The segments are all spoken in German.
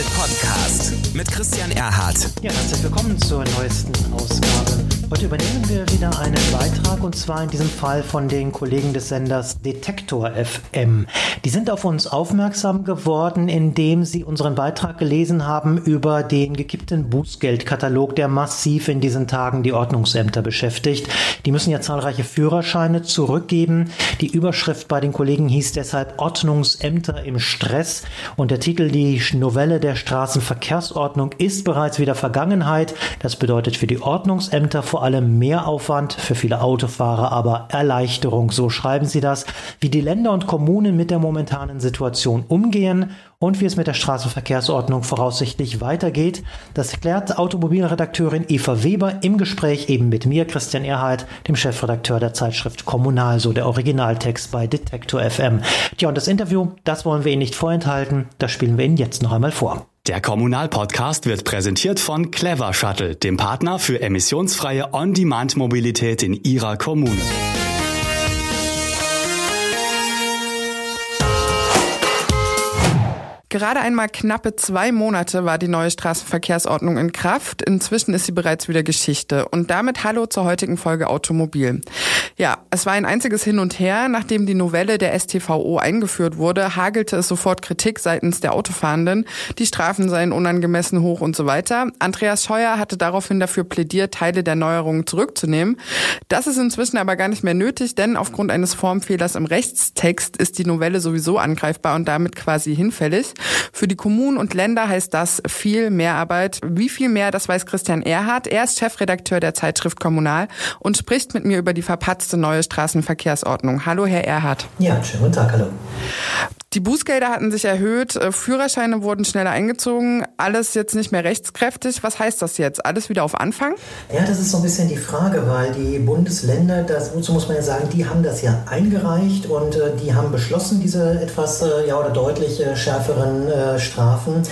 Podcast mit Christian Erhardt. Ja, herzlich willkommen zur neuesten Ausgabe. Heute übernehmen wir wieder einen Beitrag und zwar in diesem Fall von den Kollegen des Senders Detektor FM. Die sind auf uns aufmerksam geworden, indem sie unseren Beitrag gelesen haben über den gekippten Bußgeldkatalog, der massiv in diesen Tagen die Ordnungsämter beschäftigt. Die müssen ja zahlreiche Führerscheine zurückgeben. Die Überschrift bei den Kollegen hieß deshalb Ordnungsämter im Stress und der Titel Die Novelle der Straßenverkehrsordnung ist bereits wieder Vergangenheit. Das bedeutet für die Ordnungsämter vor allem mehr Aufwand, für viele Autofahrer aber Erleichterung. So schreiben sie das, wie die Länder und Kommunen mit der momentanen Situation umgehen und wie es mit der Straßenverkehrsordnung voraussichtlich weitergeht. Das erklärt Automobilredakteurin Eva Weber im Gespräch eben mit mir, Christian Erhardt, dem Chefredakteur der Zeitschrift Kommunal, so der Originaltext bei Detektor FM. Tja, und das Interview, das wollen wir Ihnen nicht vorenthalten, das spielen wir Ihnen jetzt noch einmal vor. Der Kommunalpodcast wird präsentiert von Clever Shuttle, dem Partner für emissionsfreie On-Demand-Mobilität in Ihrer Kommune. Gerade einmal knappe zwei Monate war die neue Straßenverkehrsordnung in Kraft. Inzwischen ist sie bereits wieder Geschichte. Und damit hallo zur heutigen Folge Automobil. Ja, es war ein einziges Hin und Her. Nachdem die Novelle der STVO eingeführt wurde, hagelte es sofort Kritik seitens der Autofahrenden. Die Strafen seien unangemessen hoch und so weiter. Andreas Scheuer hatte daraufhin dafür plädiert, Teile der Neuerungen zurückzunehmen. Das ist inzwischen aber gar nicht mehr nötig, denn aufgrund eines Formfehlers im Rechtstext ist die Novelle sowieso angreifbar und damit quasi hinfällig. Für die Kommunen und Länder heißt das viel mehr Arbeit. Wie viel mehr, das weiß Christian Erhardt. Er ist Chefredakteur der Zeitschrift Kommunal und spricht mit mir über die verpatzte neue Straßenverkehrsordnung. Hallo, Herr Erhardt. Ja, schönen guten Tag, hallo. Die Bußgelder hatten sich erhöht, äh, Führerscheine wurden schneller eingezogen, alles jetzt nicht mehr rechtskräftig. Was heißt das jetzt? Alles wieder auf Anfang? Ja, das ist so ein bisschen die Frage, weil die Bundesländer, so muss man ja sagen, die haben das ja eingereicht und äh, die haben beschlossen, diese etwas äh, ja oder deutlich äh, schärferen äh, Strafen.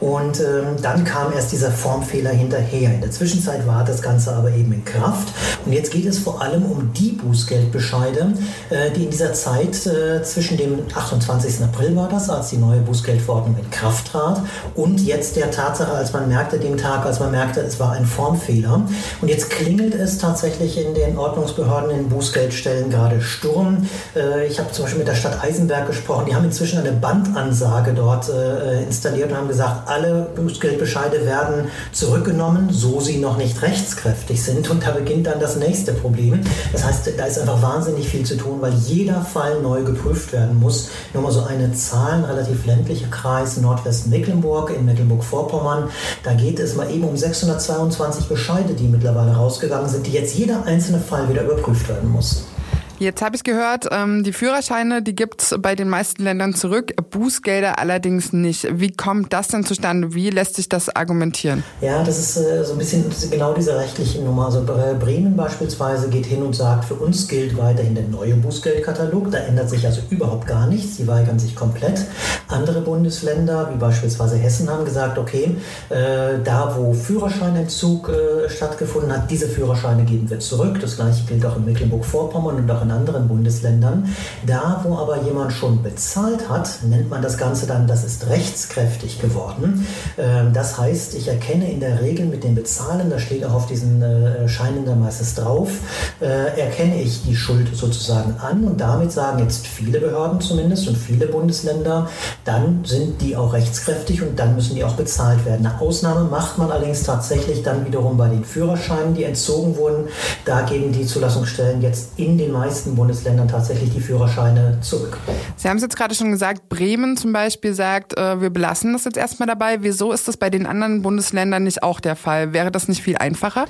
Und ähm, dann kam erst dieser Formfehler hinterher. In der Zwischenzeit war das Ganze aber eben in Kraft. Und jetzt geht es vor allem um die Bußgeldbescheide, äh, die in dieser Zeit zwischen dem 28. April war das, als die neue Bußgeldverordnung in Kraft trat. Und jetzt der Tatsache, als man merkte, dem Tag, als man merkte, es war ein Formfehler. Und jetzt klingelt es tatsächlich in den Ordnungsbehörden, in Bußgeldstellen gerade Sturm. Äh, ich habe zum Beispiel mit der Stadt Eisenberg gesprochen. Die haben inzwischen eine Bandansage dort äh, installiert und haben gesagt, alle Bußgeldbescheide werden zurückgenommen, so sie noch nicht rechtskräftig sind. Und da beginnt dann das nächste Problem. Das heißt, da ist einfach wahnsinnig viel zu tun, weil jeder Fall neu geprüft werden muss. Nur mal so ein eine Zahl, ein relativ ländlicher Kreis Nordwestmecklenburg in Mecklenburg-Vorpommern. Da geht es mal eben um 622 Bescheide, die mittlerweile rausgegangen sind, die jetzt jeder einzelne Fall wieder überprüft werden muss. Jetzt habe ich gehört, ähm, die Führerscheine, die gibt's bei den meisten Ländern zurück, Bußgelder allerdings nicht. Wie kommt das denn zustande? Wie lässt sich das argumentieren? Ja, das ist äh, so ein bisschen genau diese rechtliche Nummer. Also Bremen beispielsweise geht hin und sagt, für uns gilt weiterhin der neue Bußgeldkatalog. Da ändert sich also überhaupt gar nichts. Die weigern sich komplett. Andere Bundesländer, wie beispielsweise Hessen, haben gesagt, okay, äh, da wo Führerscheinentzug äh, stattgefunden hat, diese Führerscheine geben wir zurück. Das gleiche gilt auch in Mecklenburg-Vorpommern und auch in in anderen Bundesländern. Da, wo aber jemand schon bezahlt hat, nennt man das Ganze dann, das ist rechtskräftig geworden. Ähm, das heißt, ich erkenne in der Regel mit dem Bezahlen, da steht auch auf diesen äh, Scheinen dann meistens drauf, äh, erkenne ich die Schuld sozusagen an und damit sagen jetzt viele Behörden zumindest und viele Bundesländer, dann sind die auch rechtskräftig und dann müssen die auch bezahlt werden. Eine Ausnahme macht man allerdings tatsächlich dann wiederum bei den Führerscheinen, die entzogen wurden. Da geben die Zulassungsstellen jetzt in den meisten meisten Bundesländern tatsächlich die Führerscheine zurück. Sie haben es jetzt gerade schon gesagt, Bremen zum Beispiel sagt, äh, wir belassen das jetzt erstmal dabei. Wieso ist das bei den anderen Bundesländern nicht auch der Fall? Wäre das nicht viel einfacher?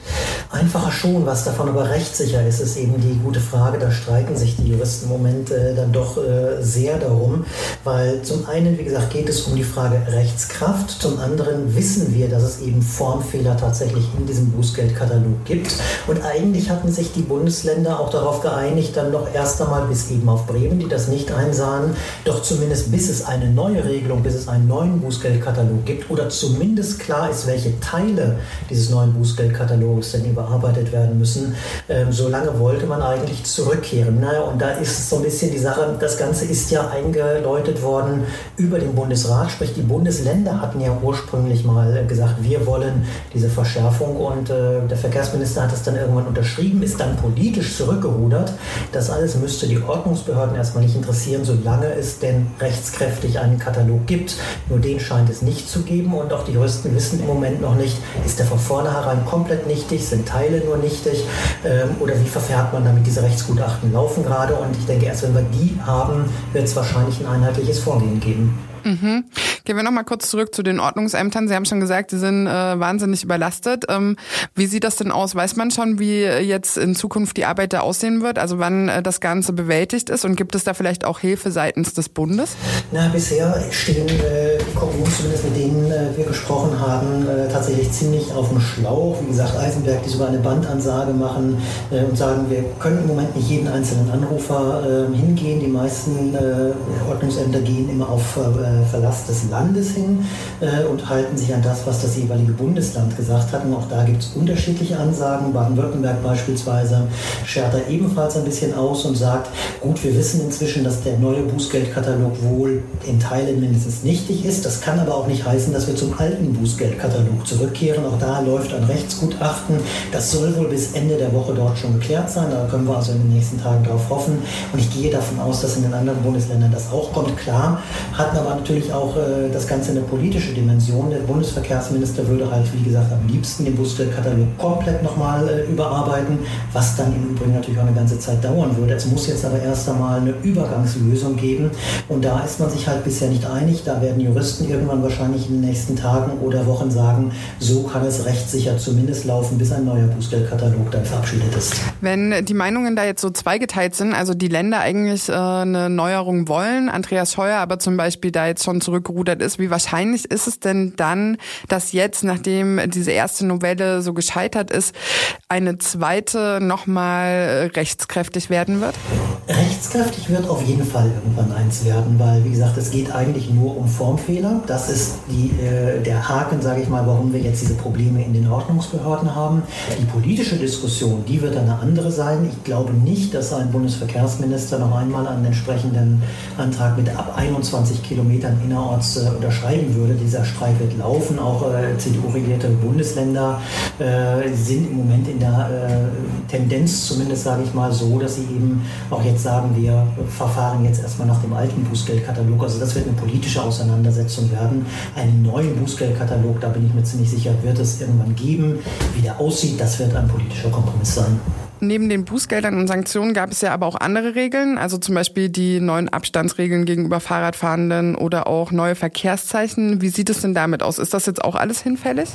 Einfacher schon, was davon aber rechtssicher ist, ist eben die gute Frage. Da streiten sich die Juristen im Moment äh, dann doch äh, sehr darum, weil zum einen, wie gesagt, geht es um die Frage Rechtskraft, zum anderen wissen wir, dass es eben Formfehler tatsächlich in diesem Bußgeldkatalog gibt und eigentlich hatten sich die Bundesländer auch darauf geeinigt, dann noch erst einmal bis eben auf Bremen, die das nicht einsahen, doch zumindest bis es eine neue Regelung, bis es einen neuen Bußgeldkatalog gibt oder zumindest klar ist, welche Teile dieses neuen Bußgeldkatalogs denn überarbeitet werden müssen, ähm, solange wollte man eigentlich zurückkehren. Naja, und da ist so ein bisschen die Sache, das Ganze ist ja eingeläutet worden über den Bundesrat, sprich die Bundesländer hatten ja ursprünglich mal gesagt, wir wollen diese Verschärfung und äh, der Verkehrsminister hat das dann irgendwann unterschrieben, ist dann politisch zurückgerudert. Das alles müsste die Ordnungsbehörden erstmal nicht interessieren, solange es denn rechtskräftig einen Katalog gibt. Nur den scheint es nicht zu geben und auch die Juristen wissen im Moment noch nicht, ist der von vornherein komplett nichtig, sind Teile nur nichtig ähm, oder wie verfährt man damit? Diese Rechtsgutachten laufen gerade und ich denke, erst wenn wir die haben, wird es wahrscheinlich ein einheitliches Vorgehen geben. Mhm. Gehen wir nochmal kurz zurück zu den Ordnungsämtern. Sie haben schon gesagt, sie sind äh, wahnsinnig überlastet. Ähm, wie sieht das denn aus? Weiß man schon, wie jetzt in Zukunft die Arbeit da aussehen wird? Also wann äh, das Ganze bewältigt ist? Und gibt es da vielleicht auch Hilfe seitens des Bundes? Na, bisher stehen äh, die Kommunen, zumindest mit denen äh, wir gesprochen haben, äh, tatsächlich ziemlich auf dem Schlauch. Wie gesagt, Eisenberg, die sogar eine Bandansage machen äh, und sagen, wir können im Moment nicht jeden einzelnen Anrufer äh, hingehen. Die meisten äh, Ordnungsämter gehen immer auf Verlass des Landes hin äh, und halten sich an das, was das jeweilige Bundesland gesagt hat. Und auch da gibt es unterschiedliche Ansagen. Baden-Württemberg beispielsweise schert da ebenfalls ein bisschen aus und sagt, gut, wir wissen inzwischen, dass der neue Bußgeldkatalog wohl in Teilen mindestens nichtig ist. Das kann aber auch nicht heißen, dass wir zum alten Bußgeldkatalog zurückkehren. Auch da läuft ein Rechtsgutachten. Das soll wohl bis Ende der Woche dort schon geklärt sein. Da können wir also in den nächsten Tagen darauf hoffen. Und ich gehe davon aus, dass in den anderen Bundesländern das auch kommt. Klar, hatten aber natürlich auch äh, das Ganze eine politische Dimension. Der Bundesverkehrsminister würde halt, wie gesagt, am liebsten den Buskatalog komplett nochmal äh, überarbeiten, was dann im Übrigen natürlich auch eine ganze Zeit dauern würde. Es muss jetzt aber erst einmal eine Übergangslösung geben und da ist man sich halt bisher nicht einig. Da werden Juristen irgendwann wahrscheinlich in den nächsten Tagen oder Wochen sagen, so kann es rechtssicher zumindest laufen, bis ein neuer Bußgeldkatalog dann verabschiedet ist. Wenn die Meinungen da jetzt so zweigeteilt sind, also die Länder eigentlich äh, eine Neuerung wollen, Andreas Scheuer aber zum Beispiel da jetzt schon zurückgerudert ist. Wie wahrscheinlich ist es denn dann, dass jetzt, nachdem diese erste Novelle so gescheitert ist, eine zweite nochmal rechtskräftig werden wird? Rechtskräftig wird auf jeden Fall irgendwann eins werden, weil, wie gesagt, es geht eigentlich nur um Formfehler. Das ist die, äh, der Haken, sage ich mal, warum wir jetzt diese Probleme in den Ordnungsbehörden haben. Die politische Diskussion, die wird eine andere sein. Ich glaube nicht, dass ein Bundesverkehrsminister noch einmal einen entsprechenden Antrag mit ab 21 Kilometern innerorts äh, unterschreiben würde. Dieser Streik wird laufen. Auch äh, CDU-regierte Bundesländer äh, sind im Moment in der äh, Tendenz, zumindest sage ich mal so, dass sie eben auch jetzt sagen, wir verfahren jetzt erstmal nach dem alten Bußgeldkatalog. Also das wird eine politische Auseinandersetzung werden. Einen neuen Bußgeldkatalog, da bin ich mir ziemlich sicher, wird es irgendwann geben. Wie der aussieht, das wird ein politischer Kompromiss sein. Neben den Bußgeldern und Sanktionen gab es ja aber auch andere Regeln, also zum Beispiel die neuen Abstandsregeln gegenüber Fahrradfahrenden oder auch neue Verkehrszeichen. Wie sieht es denn damit aus? Ist das jetzt auch alles hinfällig?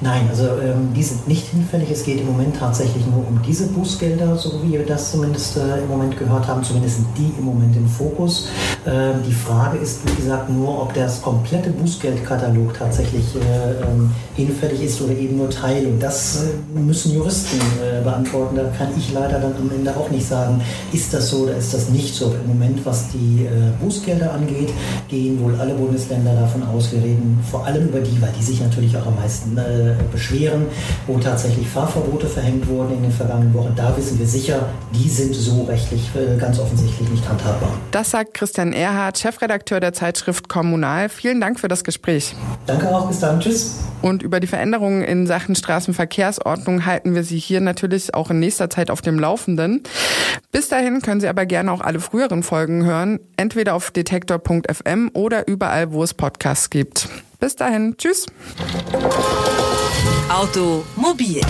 Nein, also ähm, die sind nicht hinfällig. Es geht im Moment tatsächlich nur um diese Bußgelder, so wie wir das zumindest äh, im Moment gehört haben. Zumindest sind die im Moment im Fokus. Ähm, die Frage ist, wie gesagt, nur, ob das komplette Bußgeldkatalog tatsächlich äh, ähm, hinfällig ist oder eben nur Teil. Und das äh, müssen Juristen äh, beantworten. Da kann kann ich leider dann am Ende auch nicht sagen, ist das so oder ist das nicht so. Im Moment, was die äh, Bußgelder angeht, gehen wohl alle Bundesländer davon aus, wir reden vor allem über die, weil die sich natürlich auch am meisten äh, beschweren, wo tatsächlich Fahrverbote verhängt wurden in den vergangenen Wochen. Da wissen wir sicher, die sind so rechtlich äh, ganz offensichtlich nicht handhabbar. Das sagt Christian Erhardt, Chefredakteur der Zeitschrift Kommunal. Vielen Dank für das Gespräch. Danke auch, bis dann. Tschüss. Und über die Veränderungen in Sachen Straßenverkehrsordnung halten wir Sie hier natürlich auch in nächster Zeit Zeit auf dem Laufenden. Bis dahin können Sie aber gerne auch alle früheren Folgen hören, entweder auf detektor.fm oder überall, wo es Podcasts gibt. Bis dahin, tschüss. Automobil